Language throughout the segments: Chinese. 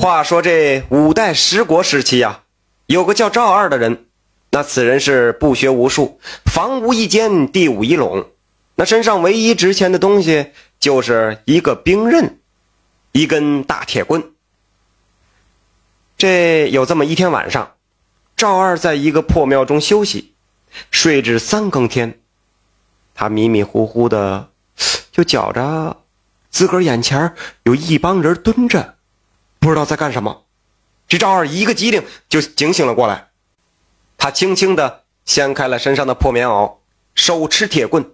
话说这五代十国时期呀，有个叫赵二的人，那此人是不学无术，房无一间，地无一垄，那身上唯一值钱的东西就是一个兵刃，一根大铁棍。这有这么一天晚上，赵二在一个破庙中休息，睡至三更天，他迷迷糊糊的就觉着自个儿眼前有一帮人蹲着。不知道在干什么，这赵二一个机灵就警醒了过来。他轻轻地掀开了身上的破棉袄，手持铁棍，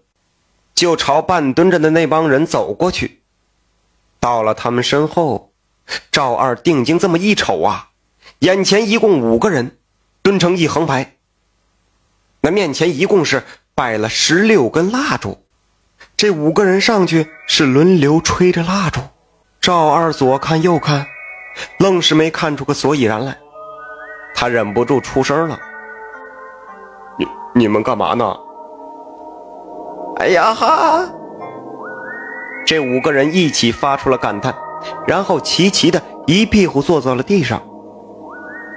就朝半蹲着的那帮人走过去。到了他们身后，赵二定睛这么一瞅啊，眼前一共五个人，蹲成一横排。那面前一共是摆了十六根蜡烛，这五个人上去是轮流吹着蜡烛。赵二左看右看。愣是没看出个所以然来，他忍不住出声了：“你你们干嘛呢？”哎呀哈！这五个人一起发出了感叹，然后齐齐的一屁股坐在了地上。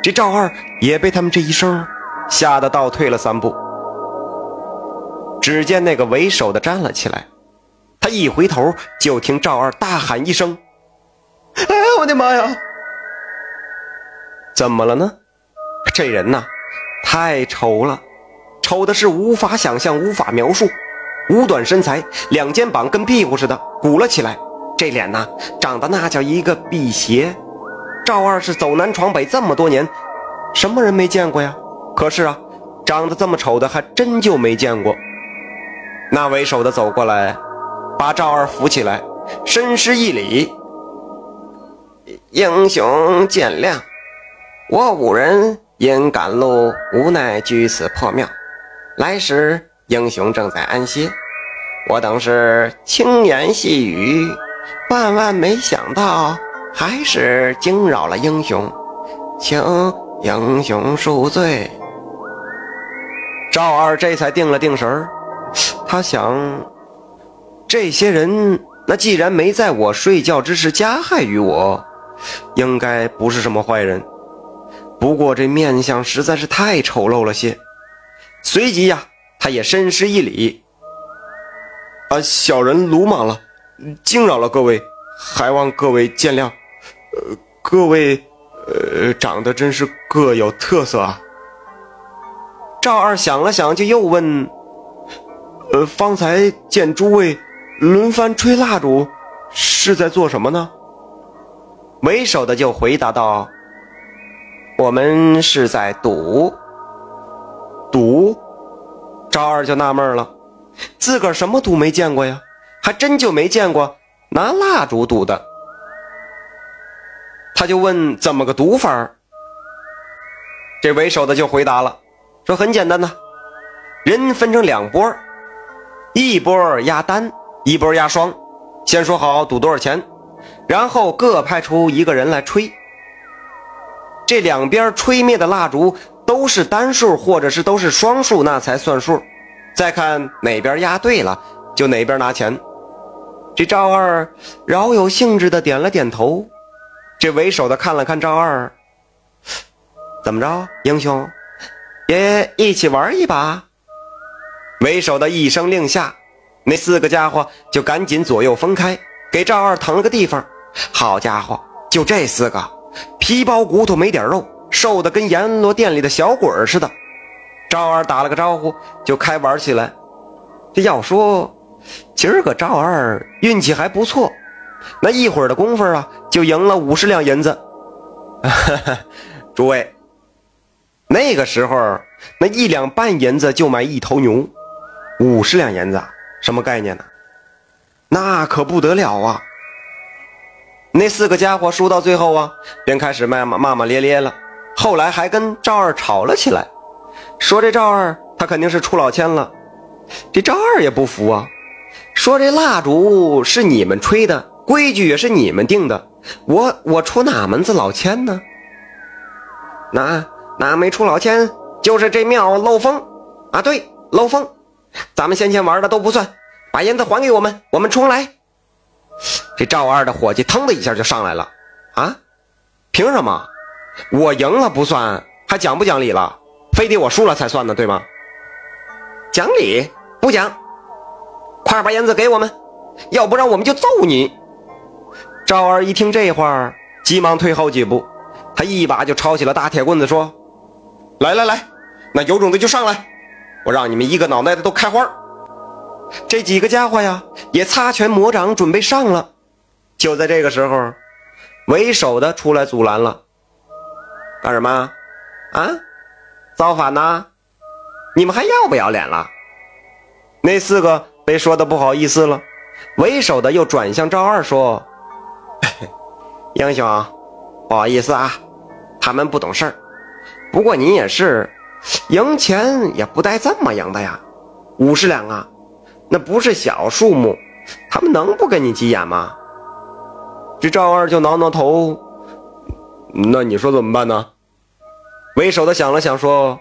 这赵二也被他们这一声吓得倒退了三步。只见那个为首的站了起来，他一回头就听赵二大喊一声：“哎呀，我的妈呀！”怎么了呢？这人呐，太丑了，丑的是无法想象、无法描述。五短身材，两肩膀跟屁股似的鼓了起来。这脸呐，长得那叫一个辟邪。赵二是走南闯北这么多年，什么人没见过呀？可是啊，长得这么丑的还真就没见过。那为首的走过来，把赵二扶起来，深施一礼：“英雄见谅。”我五人因赶路无奈居此破庙，来时英雄正在安歇，我等是轻言细语，万万没想到还是惊扰了英雄，请英雄恕罪。赵二这才定了定神儿，他想，这些人那既然没在我睡觉之时加害于我，应该不是什么坏人。不过这面相实在是太丑陋了些，随即呀，他也深施一礼：“啊，小人鲁莽了，惊扰了各位，还望各位见谅。呃，各位，呃，长得真是各有特色啊。”赵二想了想，就又问：“呃，方才见诸位轮番吹蜡烛，是在做什么呢？”为首的就回答道。我们是在赌，赌，赵二就纳闷了，自个儿什么赌没见过呀？还真就没见过。拿蜡烛赌的。他就问怎么个赌法这为首的就回答了，说很简单呐，人分成两波，一波压单，一波压双，先说好赌多少钱，然后各派出一个人来吹。这两边吹灭的蜡烛都是单数，或者是都是双数，那才算数。再看哪边压对了，就哪边拿钱。这赵二饶有兴致的点了点头。这为首的看了看赵二，怎么着，英雄，也一起玩一把？为首的一声令下，那四个家伙就赶紧左右分开，给赵二腾了个地方。好家伙，就这四个。皮包骨头没点肉，瘦的跟阎罗殿里的小鬼似的。赵二打了个招呼，就开玩起来。这要说今儿个赵二运气还不错，那一会儿的功夫啊，就赢了五十两银子。诸位，那个时候那一两半银子就买一头牛，五十两银子什么概念呢？那可不得了啊！那四个家伙输到最后啊，便开始骂骂骂骂咧咧了。后来还跟赵二吵了起来，说这赵二他肯定是出老千了。这赵二也不服啊，说这蜡烛是你们吹的，规矩也是你们定的，我我出哪门子老千呢？那那没出老千，就是这庙漏风啊！对，漏风，咱们先前玩的都不算，把银子还给我们，我们重来。这赵二的伙计腾的一下就上来了，啊，凭什么？我赢了不算，还讲不讲理了？非得我输了才算呢，对吗？讲理不讲，快把银子给我们，要不然我们就揍你！赵二一听这话，急忙退后几步，他一把就抄起了大铁棍子，说：“来来来，那有种的就上来，我让你们一个脑袋的都开花！”这几个家伙呀，也擦拳磨掌，准备上了。就在这个时候，为首的出来阻拦了：“干什么？啊？造反呐？你们还要不要脸了？”那四个被说的不好意思了，为首的又转向赵二说：“英雄，不好意思啊，他们不懂事儿。不过你也是，赢钱也不带这么赢的呀，五十两啊，那不是小数目，他们能不跟你急眼吗？”这赵二就挠挠头，那你说怎么办呢？为首的想了想说：“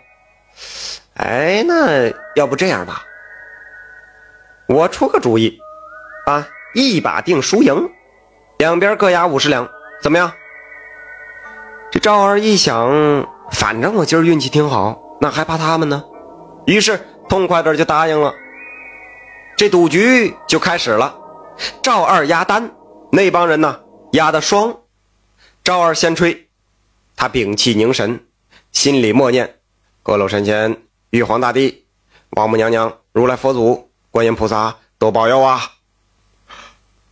哎，那要不这样吧。”我出个主意，啊，一把定输赢，两边各押五十两，怎么样？这赵二一想，反正我今儿运气挺好，那还怕他们呢？于是痛快点就答应了。这赌局就开始了，赵二押单，那帮人呢压的双。赵二先吹，他屏气凝神，心里默念：各路神仙、玉皇大帝、王母娘娘、如来佛祖。观音菩萨多保佑啊！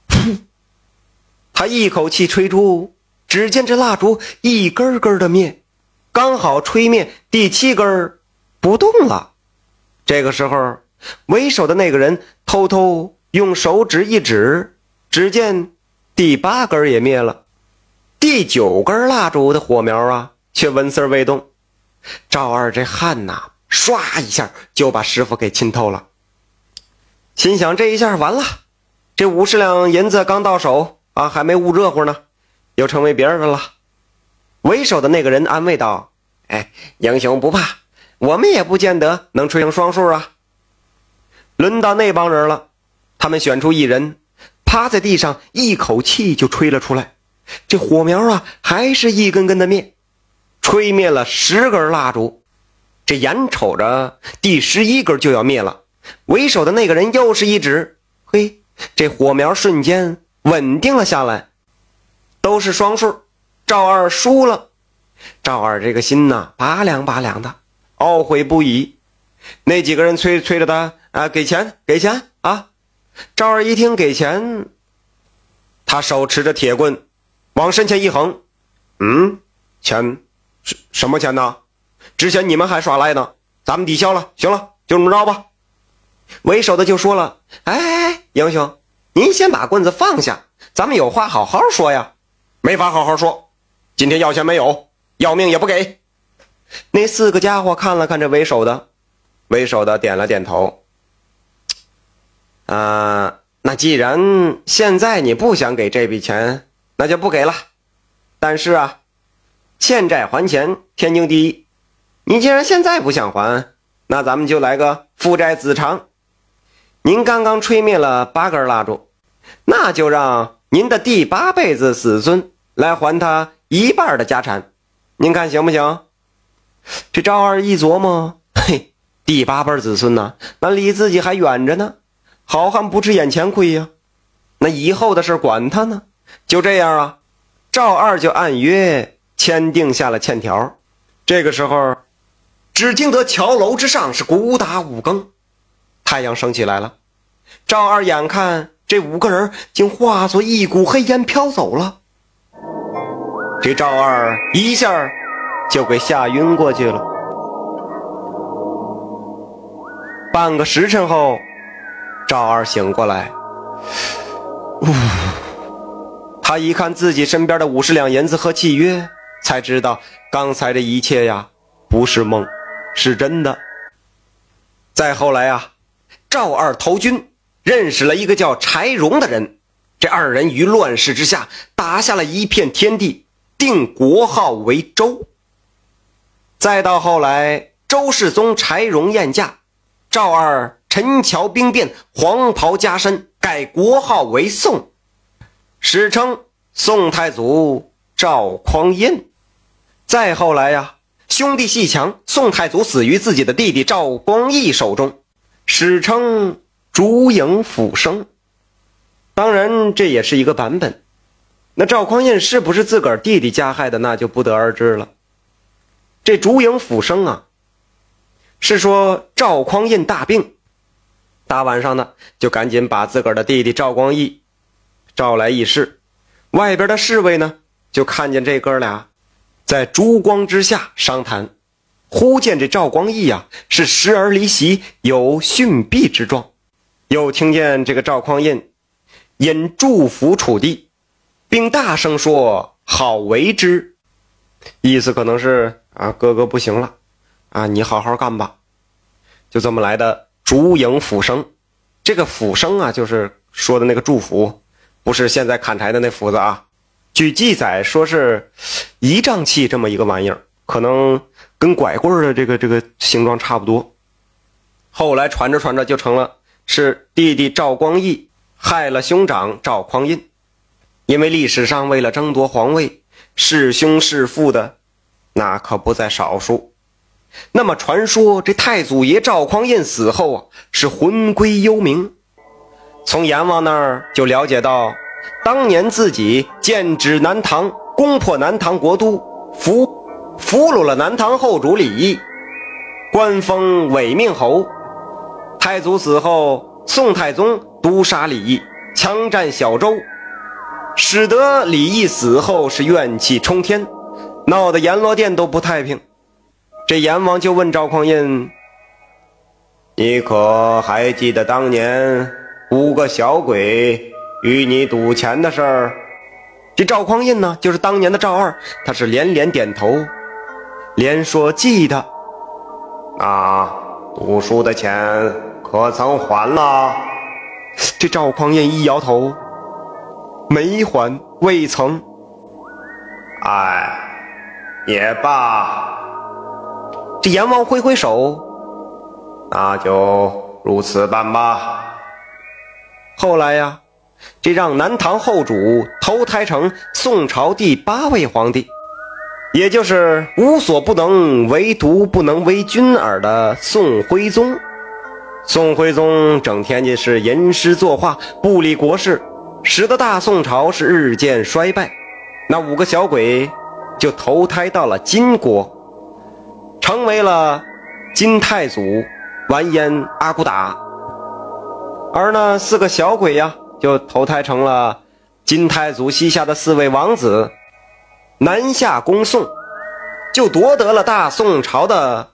他一口气吹出，只见这蜡烛一根根的灭，刚好吹灭第七根不动了。这个时候，为首的那个人偷偷用手指一指，只见第八根也灭了，第九根蜡烛的火苗啊，却纹丝未动。赵二这汗呐，唰一下就把师傅给浸透了。心想这一下完了，这五十两银子刚到手啊，还没捂热乎呢，又成为别人的了。为首的那个人安慰道：“哎，英雄不怕，我们也不见得能吹成双数啊。”轮到那帮人了，他们选出一人，趴在地上，一口气就吹了出来。这火苗啊，还是一根根的灭，吹灭了十根蜡烛。这眼瞅着第十一根就要灭了。为首的那个人又是一指，嘿，这火苗瞬间稳定了下来，都是双数，赵二输了。赵二这个心呐，拔凉拔凉的，懊悔不已。那几个人催催着他啊，给钱，给钱啊！赵二一听给钱，他手持着铁棍，往身前一横，嗯，钱，什什么钱呢？之前你们还耍赖呢，咱们抵消了，行了，就这么着吧。为首的就说了：“哎，英雄，您先把棍子放下，咱们有话好好说呀。”没法好好说，今天要钱没有，要命也不给。那四个家伙看了看这为首的，为首的点了点头。啊，那既然现在你不想给这笔钱，那就不给了。但是啊，欠债还钱，天经地义。你既然现在不想还，那咱们就来个父债子偿。您刚刚吹灭了八根蜡烛，那就让您的第八辈子子孙来还他一半的家产，您看行不行？这赵二一琢磨，嘿，第八辈子孙呢，那离自己还远着呢。好汉不吃眼前亏呀，那以后的事管他呢。就这样啊，赵二就按约签订下了欠条。这个时候，只听得桥楼之上是鼓打五更。太阳升起来了，赵二眼看这五个人竟化作一股黑烟飘走了，这赵二一下就给吓晕过去了。半个时辰后，赵二醒过来，呜，他一看自己身边的五十两银子和契约，才知道刚才这一切呀不是梦，是真的。再后来啊。赵二投军，认识了一个叫柴荣的人。这二人于乱世之下打下了一片天地，定国号为周。再到后来，周世宗柴荣宴驾，赵二陈桥兵变，黄袍加身，改国号为宋，史称宋太祖赵匡胤。再后来呀，兄弟戏强，宋太祖死于自己的弟弟赵光义手中，史称烛影斧声。当然，这也是一个版本。那赵匡胤是不是自个儿弟弟加害的，那就不得而知了。这烛影斧声啊，是说赵匡胤大病，大晚上的就赶紧把自个儿的弟弟赵光义召来议事。外边的侍卫呢，就看见这哥俩在烛光之下商谈。忽见这赵光义呀，是时而离席，有逊毙之状；又听见这个赵匡胤引祝福楚地。并大声说：“好为之。”意思可能是啊，哥哥不行了，啊，你好好干吧。就这么来的烛影斧声，这个斧声啊，就是说的那个祝福，不是现在砍柴的那斧子啊。据记载说是仪仗器这么一个玩意儿，可能跟拐棍的这个这个形状差不多。后来传着传着就成了是弟弟赵光义害了兄长赵匡胤。因为历史上为了争夺皇位，弑兄弑父的，那可不在少数。那么传说这太祖爷赵匡胤死后啊，是魂归幽冥。从阎王那儿就了解到，当年自己剑指南唐，攻破南唐国都，俘俘虏了南唐后主李毅，官封伪命侯。太祖死后，宋太宗毒杀李毅，强占小周。使得李毅死后是怨气冲天，闹得阎罗殿都不太平。这阎王就问赵匡胤：“你可还记得当年五个小鬼与你赌钱的事儿？”这赵匡胤呢，就是当年的赵二，他是连连点头，连说记得。啊，赌输的钱可曾还了？这赵匡胤一摇头。没还，未曾。哎，也罢。阎王挥挥手，那就如此办吧。后来呀，这让南唐后主投胎成宋朝第八位皇帝，也就是无所不能，唯独不能为君耳的宋徽宗。宋徽宗整天就是吟诗作画，不理国事。使得大宋朝是日渐衰败，那五个小鬼就投胎到了金国，成为了金太祖完颜阿骨打，而那四个小鬼呀，就投胎成了金太祖膝下的四位王子，南下攻宋，就夺得了大宋朝的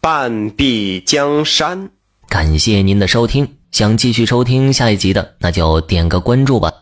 半壁江山。感谢您的收听，想继续收听下一集的，那就点个关注吧。